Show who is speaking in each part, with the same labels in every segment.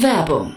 Speaker 1: Werbung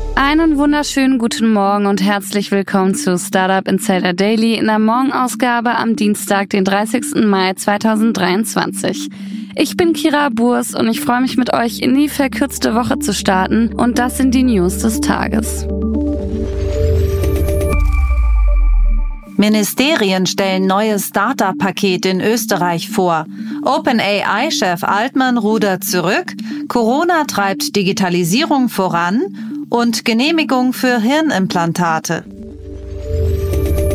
Speaker 2: Einen wunderschönen guten Morgen und herzlich willkommen zu Startup Insider Daily in der Morgenausgabe am Dienstag, den 30. Mai 2023. Ich bin Kira Burs und ich freue mich mit euch in die verkürzte Woche zu starten und das sind die News des Tages.
Speaker 3: Ministerien stellen neues Startup-Paket in Österreich vor. OpenAI-Chef Altmann rudert zurück. Corona treibt Digitalisierung voran und Genehmigung für Hirnimplantate.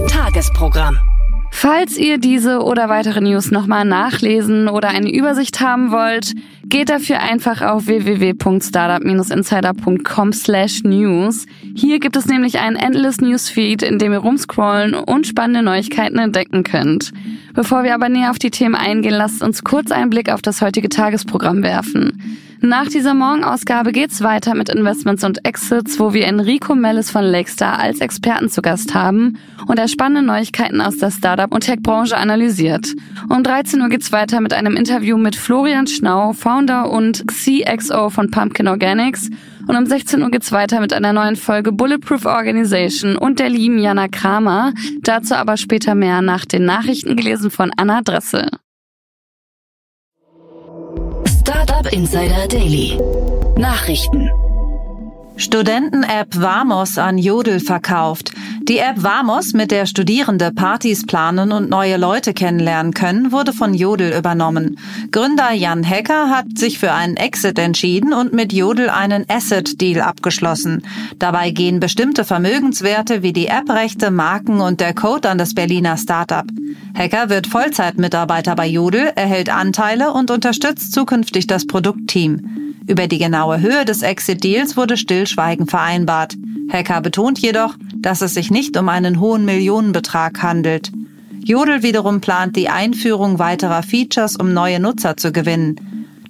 Speaker 1: Tagesprogramm.
Speaker 2: Falls ihr diese oder weitere News nochmal nachlesen oder eine Übersicht haben wollt, geht dafür einfach auf www.startup-insider.com slash news. Hier gibt es nämlich einen Endless Newsfeed, in dem ihr rumscrollen und spannende Neuigkeiten entdecken könnt. Bevor wir aber näher auf die Themen eingehen, lasst uns kurz einen Blick auf das heutige Tagesprogramm werfen. Nach dieser Morgenausgabe geht's weiter mit Investments und Exits, wo wir Enrico Mellis von Lakestar als Experten zu Gast haben und er spannende Neuigkeiten aus der Startup- und Tech-Branche analysiert. Um 13 Uhr geht's weiter mit einem Interview mit Florian Schnau, Founder und CXO von Pumpkin Organics. Und um 16 Uhr geht's weiter mit einer neuen Folge Bulletproof Organization und der lieben Jana Kramer. Dazu aber später mehr nach den Nachrichten gelesen von Anna Dressel.
Speaker 1: Startup Insider Daily. Nachrichten.
Speaker 3: Studenten-App Vamos an Jodel verkauft. Die App Vamos, mit der Studierende Partys planen und neue Leute kennenlernen können, wurde von Jodel übernommen. Gründer Jan Hecker hat sich für einen Exit entschieden und mit Jodel einen Asset-Deal abgeschlossen. Dabei gehen bestimmte Vermögenswerte wie die App-Rechte, Marken und der Code an das Berliner Startup. Hecker wird Vollzeitmitarbeiter bei Jodel, erhält Anteile und unterstützt zukünftig das Produktteam. Über die genaue Höhe des Exit-Deals wurde Stillschweigen vereinbart. Hacker betont jedoch, dass es sich nicht um einen hohen Millionenbetrag handelt. Jodel wiederum plant die Einführung weiterer Features, um neue Nutzer zu gewinnen.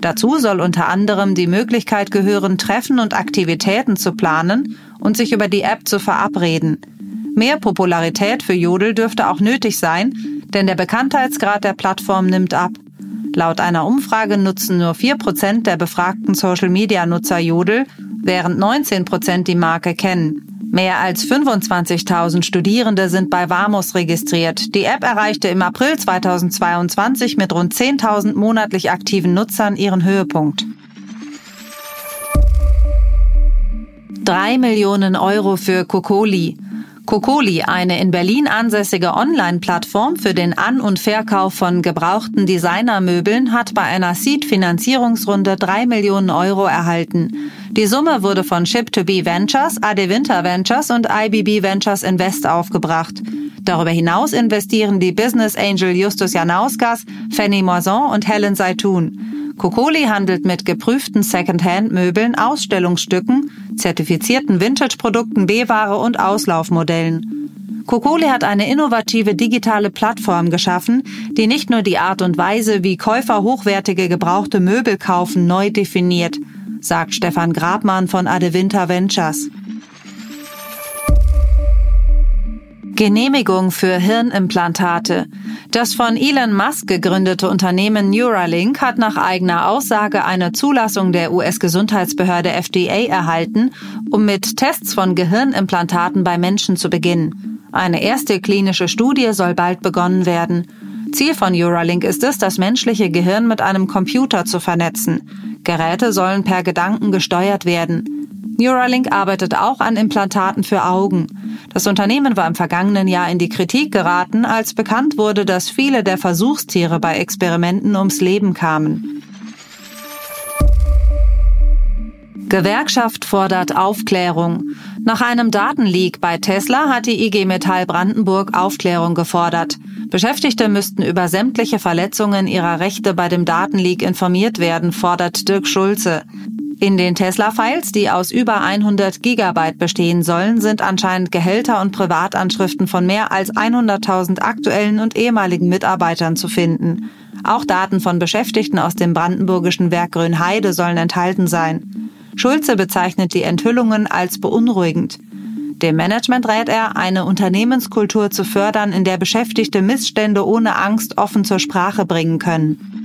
Speaker 3: Dazu soll unter anderem die Möglichkeit gehören, Treffen und Aktivitäten zu planen und sich über die App zu verabreden. Mehr Popularität für Jodel dürfte auch nötig sein, denn der Bekanntheitsgrad der Plattform nimmt ab. Laut einer Umfrage nutzen nur 4% der befragten Social-Media-Nutzer Jodel, während 19% die Marke kennen. Mehr als 25.000 Studierende sind bei Vamos registriert. Die App erreichte im April 2022 mit rund 10.000 monatlich aktiven Nutzern ihren Höhepunkt. Drei Millionen Euro für Kokoli. Kokoli, eine in Berlin ansässige Online-Plattform für den An- und Verkauf von gebrauchten Designermöbeln, hat bei einer Seed-Finanzierungsrunde drei Millionen Euro erhalten. Die Summe wurde von Ship2B Ventures, Ade Winter Ventures und IBB Ventures Invest aufgebracht. Darüber hinaus investieren die Business Angel Justus Janauskas, Fanny Moison und Helen Seitun. Kokoli handelt mit geprüften Second-Hand-Möbeln, Ausstellungsstücken, zertifizierten Vintage-Produkten, B-Ware und Auslaufmodellen. Kokoli hat eine innovative digitale Plattform geschaffen, die nicht nur die Art und Weise, wie Käufer hochwertige gebrauchte Möbel kaufen, neu definiert, sagt Stefan Grabmann von Adewinter Ventures. Genehmigung für Hirnimplantate. Das von Elon Musk gegründete Unternehmen Neuralink hat nach eigener Aussage eine Zulassung der US-Gesundheitsbehörde FDA erhalten, um mit Tests von Gehirnimplantaten bei Menschen zu beginnen. Eine erste klinische Studie soll bald begonnen werden. Ziel von Neuralink ist es, das menschliche Gehirn mit einem Computer zu vernetzen. Geräte sollen per Gedanken gesteuert werden. Neuralink arbeitet auch an Implantaten für Augen. Das Unternehmen war im vergangenen Jahr in die Kritik geraten, als bekannt wurde, dass viele der Versuchstiere bei Experimenten ums Leben kamen. Gewerkschaft fordert Aufklärung. Nach einem Datenleak bei Tesla hat die IG Metall Brandenburg Aufklärung gefordert. Beschäftigte müssten über sämtliche Verletzungen ihrer Rechte bei dem Datenleak informiert werden, fordert Dirk Schulze. In den Tesla-Files, die aus über 100 Gigabyte bestehen sollen, sind anscheinend Gehälter und Privatanschriften von mehr als 100.000 aktuellen und ehemaligen Mitarbeitern zu finden. Auch Daten von Beschäftigten aus dem brandenburgischen Werk Grünheide sollen enthalten sein. Schulze bezeichnet die Enthüllungen als beunruhigend. Dem Management rät er, eine Unternehmenskultur zu fördern, in der Beschäftigte Missstände ohne Angst offen zur Sprache bringen können.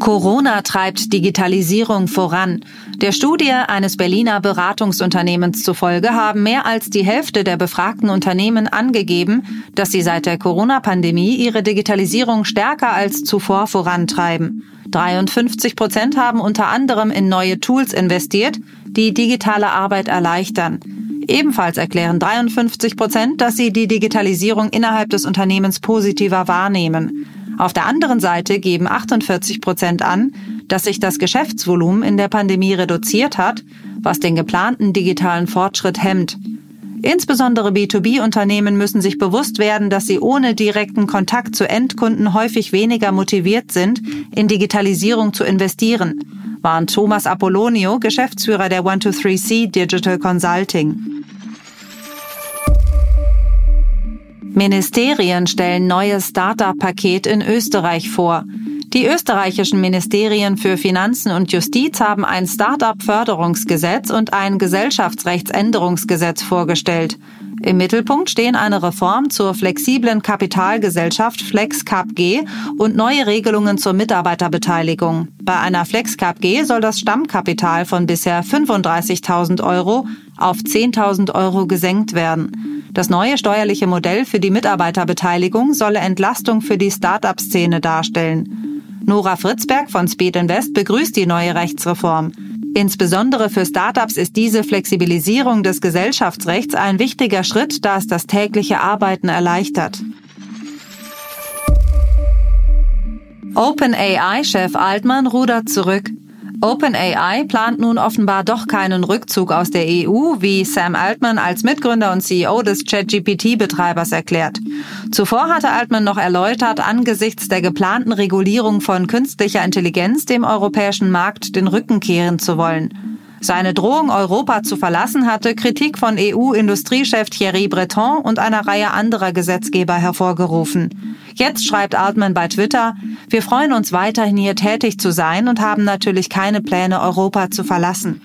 Speaker 3: Corona treibt Digitalisierung voran. Der Studie eines Berliner Beratungsunternehmens zufolge haben mehr als die Hälfte der befragten Unternehmen angegeben, dass sie seit der Corona-Pandemie ihre Digitalisierung stärker als zuvor vorantreiben. 53 Prozent haben unter anderem in neue Tools investiert, die digitale Arbeit erleichtern. Ebenfalls erklären 53 Prozent, dass sie die Digitalisierung innerhalb des Unternehmens positiver wahrnehmen. Auf der anderen Seite geben 48 Prozent an, dass sich das Geschäftsvolumen in der Pandemie reduziert hat, was den geplanten digitalen Fortschritt hemmt. Insbesondere B2B-Unternehmen müssen sich bewusst werden, dass sie ohne direkten Kontakt zu Endkunden häufig weniger motiviert sind, in Digitalisierung zu investieren, warnt Thomas Apollonio, Geschäftsführer der 123C Digital Consulting. Ministerien stellen neues Startup-Paket in Österreich vor. Die österreichischen Ministerien für Finanzen und Justiz haben ein Start-up-Förderungsgesetz und ein Gesellschaftsrechtsänderungsgesetz vorgestellt. Im Mittelpunkt stehen eine Reform zur flexiblen Kapitalgesellschaft FlexCapG und neue Regelungen zur Mitarbeiterbeteiligung. Bei einer FlexCapG soll das Stammkapital von bisher 35.000 Euro auf 10.000 Euro gesenkt werden. Das neue steuerliche Modell für die Mitarbeiterbeteiligung solle Entlastung für die Start-up-Szene darstellen. Nora Fritzberg von Speed Invest begrüßt die neue Rechtsreform. Insbesondere für Startups ist diese Flexibilisierung des Gesellschaftsrechts ein wichtiger Schritt, da es das tägliche Arbeiten erleichtert. OpenAI-Chef Altman rudert zurück. OpenAI plant nun offenbar doch keinen Rückzug aus der EU, wie Sam Altman als Mitgründer und CEO des ChatGPT-Betreibers erklärt. Zuvor hatte Altman noch erläutert, angesichts der geplanten Regulierung von künstlicher Intelligenz dem europäischen Markt den Rücken kehren zu wollen. Seine Drohung, Europa zu verlassen, hatte Kritik von EU-Industriechef Thierry Breton und einer Reihe anderer Gesetzgeber hervorgerufen. Jetzt schreibt Altman bei Twitter, wir freuen uns weiterhin hier tätig zu sein und haben natürlich keine Pläne, Europa zu verlassen.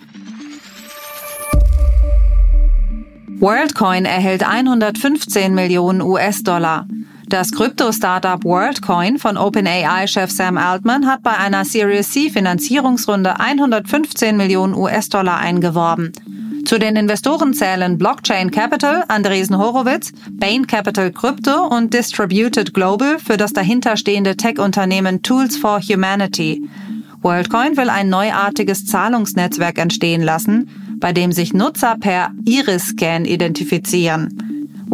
Speaker 3: WorldCoin erhält 115 Millionen US-Dollar. Das Krypto-Startup WorldCoin von OpenAI-Chef Sam Altman hat bei einer Series C Finanzierungsrunde 115 Millionen US-Dollar eingeworben. Zu den Investoren zählen Blockchain Capital, Andresen Horowitz, Bain Capital Crypto und Distributed Global für das dahinterstehende Tech-Unternehmen Tools for Humanity. WorldCoin will ein neuartiges Zahlungsnetzwerk entstehen lassen, bei dem sich Nutzer per Iris-Scan identifizieren.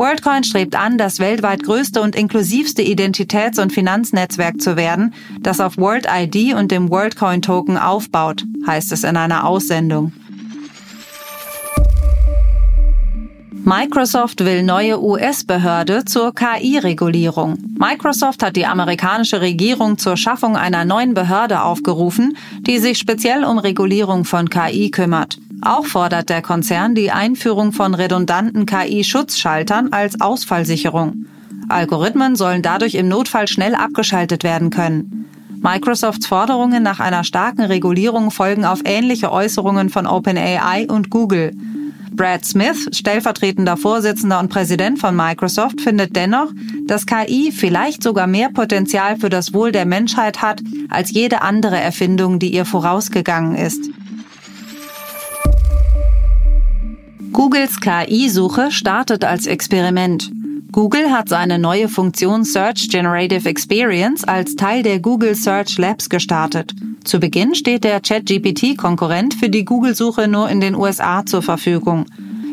Speaker 3: WorldCoin strebt an, das weltweit größte und inklusivste Identitäts- und Finanznetzwerk zu werden, das auf World ID und dem WorldCoin Token aufbaut, heißt es in einer Aussendung. Microsoft will neue US-Behörde zur KI-Regulierung. Microsoft hat die amerikanische Regierung zur Schaffung einer neuen Behörde aufgerufen, die sich speziell um Regulierung von KI kümmert. Auch fordert der Konzern die Einführung von redundanten KI-Schutzschaltern als Ausfallsicherung. Algorithmen sollen dadurch im Notfall schnell abgeschaltet werden können. Microsofts Forderungen nach einer starken Regulierung folgen auf ähnliche Äußerungen von OpenAI und Google. Brad Smith, stellvertretender Vorsitzender und Präsident von Microsoft, findet dennoch, dass KI vielleicht sogar mehr Potenzial für das Wohl der Menschheit hat als jede andere Erfindung, die ihr vorausgegangen ist. Googles KI-Suche startet als Experiment. Google hat seine neue Funktion Search Generative Experience als Teil der Google Search Labs gestartet. Zu Beginn steht der ChatGPT-Konkurrent für die Google-Suche nur in den USA zur Verfügung.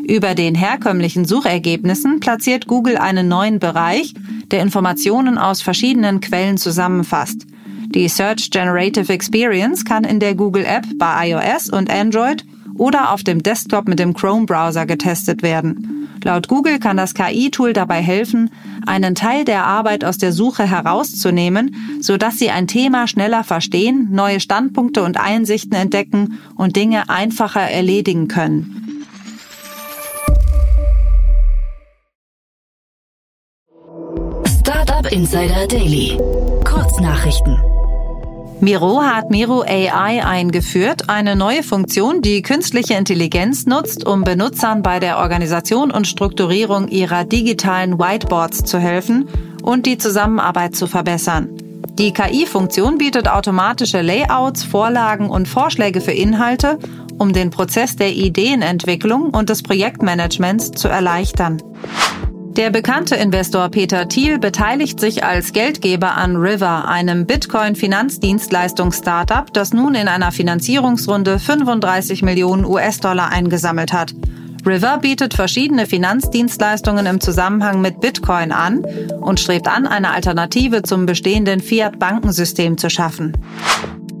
Speaker 3: Über den herkömmlichen Suchergebnissen platziert Google einen neuen Bereich, der Informationen aus verschiedenen Quellen zusammenfasst. Die Search Generative Experience kann in der Google App bei iOS und Android oder auf dem Desktop mit dem Chrome-Browser getestet werden. Laut Google kann das KI-Tool dabei helfen, einen Teil der Arbeit aus der Suche herauszunehmen, sodass Sie ein Thema schneller verstehen, neue Standpunkte und Einsichten entdecken und Dinge einfacher erledigen können.
Speaker 1: Startup Insider Daily. Kurznachrichten.
Speaker 3: Miro hat Miro AI eingeführt, eine neue Funktion, die künstliche Intelligenz nutzt, um Benutzern bei der Organisation und Strukturierung ihrer digitalen Whiteboards zu helfen und die Zusammenarbeit zu verbessern. Die KI-Funktion bietet automatische Layouts, Vorlagen und Vorschläge für Inhalte, um den Prozess der Ideenentwicklung und des Projektmanagements zu erleichtern. Der bekannte Investor Peter Thiel beteiligt sich als Geldgeber an River, einem Bitcoin-Finanzdienstleistungs-Startup, das nun in einer Finanzierungsrunde 35 Millionen US-Dollar eingesammelt hat. River bietet verschiedene Finanzdienstleistungen im Zusammenhang mit Bitcoin an und strebt an, eine Alternative zum bestehenden Fiat-Bankensystem zu schaffen.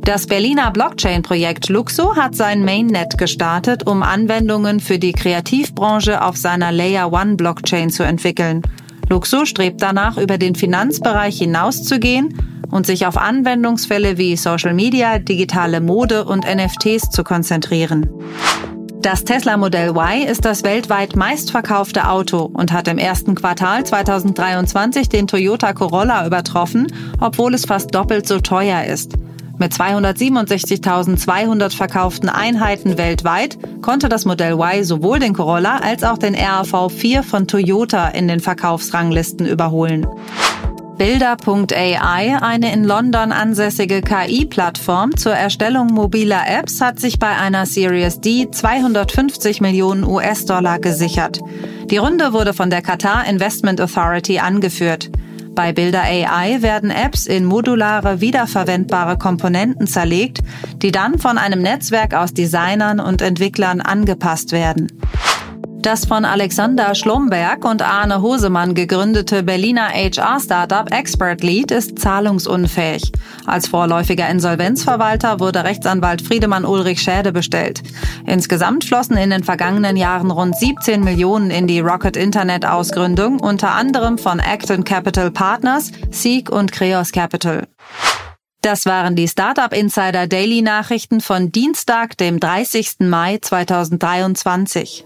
Speaker 3: Das Berliner Blockchain-Projekt Luxo hat sein Mainnet gestartet, um Anwendungen für die Kreativbranche auf seiner Layer One Blockchain zu entwickeln. Luxo strebt danach, über den Finanzbereich hinauszugehen und sich auf Anwendungsfälle wie Social Media, digitale Mode und NFTs zu konzentrieren. Das Tesla Modell Y ist das weltweit meistverkaufte Auto und hat im ersten Quartal 2023 den Toyota Corolla übertroffen, obwohl es fast doppelt so teuer ist. Mit 267.200 verkauften Einheiten weltweit konnte das Modell Y sowohl den Corolla als auch den RAV4 von Toyota in den Verkaufsranglisten überholen. Bilder.ai, eine in London ansässige KI-Plattform zur Erstellung mobiler Apps, hat sich bei einer Series D 250 Millionen US-Dollar gesichert. Die Runde wurde von der Qatar Investment Authority angeführt. Bei Bilder AI werden Apps in modulare, wiederverwendbare Komponenten zerlegt, die dann von einem Netzwerk aus Designern und Entwicklern angepasst werden. Das von Alexander Schlomberg und Arne Hosemann gegründete Berliner HR-Startup Expert Lead ist zahlungsunfähig. Als vorläufiger Insolvenzverwalter wurde Rechtsanwalt Friedemann Ulrich Schäde bestellt. Insgesamt flossen in den vergangenen Jahren rund 17 Millionen in die Rocket Internet Ausgründung, unter anderem von Acton Capital Partners, Seek und Creos Capital. Das waren die Startup Insider Daily Nachrichten von Dienstag, dem 30. Mai 2023.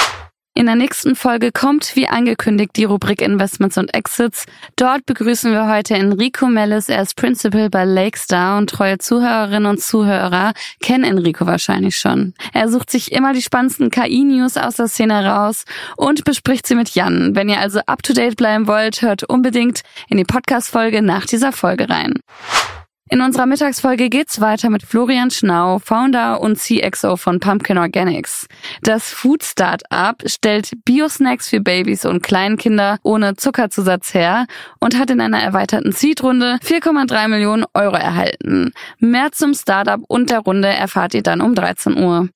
Speaker 2: In der nächsten Folge kommt, wie angekündigt, die Rubrik Investments und Exits. Dort begrüßen wir heute Enrico Mellis. Er ist Principal bei Lakestar und treue Zuhörerinnen und Zuhörer kennen Enrico wahrscheinlich schon. Er sucht sich immer die spannendsten KI-News aus der Szene raus und bespricht sie mit Jan. Wenn ihr also up-to-date bleiben wollt, hört unbedingt in die Podcast-Folge nach dieser Folge rein. In unserer Mittagsfolge geht's weiter mit Florian Schnau, Founder und CXO von Pumpkin Organics. Das Food Startup stellt Biosnacks für Babys und Kleinkinder ohne Zuckerzusatz her und hat in einer erweiterten Seed-Runde 4,3 Millionen Euro erhalten. Mehr zum Startup und der Runde erfahrt ihr dann um 13 Uhr.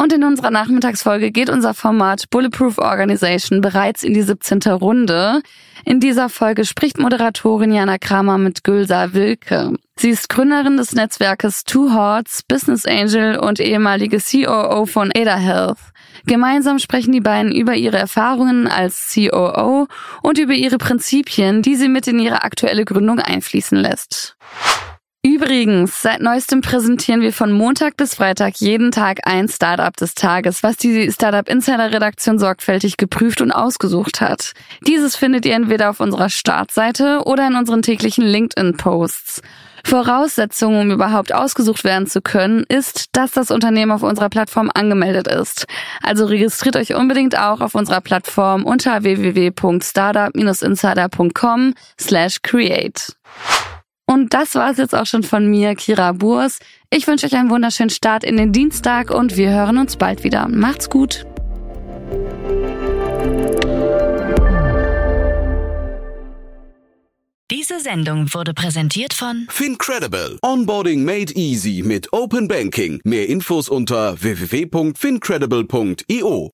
Speaker 2: Und in unserer Nachmittagsfolge geht unser Format Bulletproof Organization bereits in die 17. Runde. In dieser Folge spricht Moderatorin Jana Kramer mit Gülsa Wilke. Sie ist Gründerin des Netzwerkes Two Hearts, Business Angel und ehemalige COO von Ada Health. Gemeinsam sprechen die beiden über ihre Erfahrungen als COO und über ihre Prinzipien, die sie mit in ihre aktuelle Gründung einfließen lässt. Übrigens, seit neuestem präsentieren wir von Montag bis Freitag jeden Tag ein Startup des Tages, was die Startup Insider Redaktion sorgfältig geprüft und ausgesucht hat. Dieses findet ihr entweder auf unserer Startseite oder in unseren täglichen LinkedIn Posts. Voraussetzung, um überhaupt ausgesucht werden zu können, ist, dass das Unternehmen auf unserer Plattform angemeldet ist. Also registriert euch unbedingt auch auf unserer Plattform unter www.startup-insider.com slash create. Und das war es jetzt auch schon von mir, Kira Burs. Ich wünsche euch einen wunderschönen Start in den Dienstag und wir hören uns bald wieder. Macht's gut.
Speaker 1: Diese Sendung wurde präsentiert von
Speaker 4: Fincredible. Onboarding made easy mit Open Banking. Mehr Infos unter www.fincredible.io.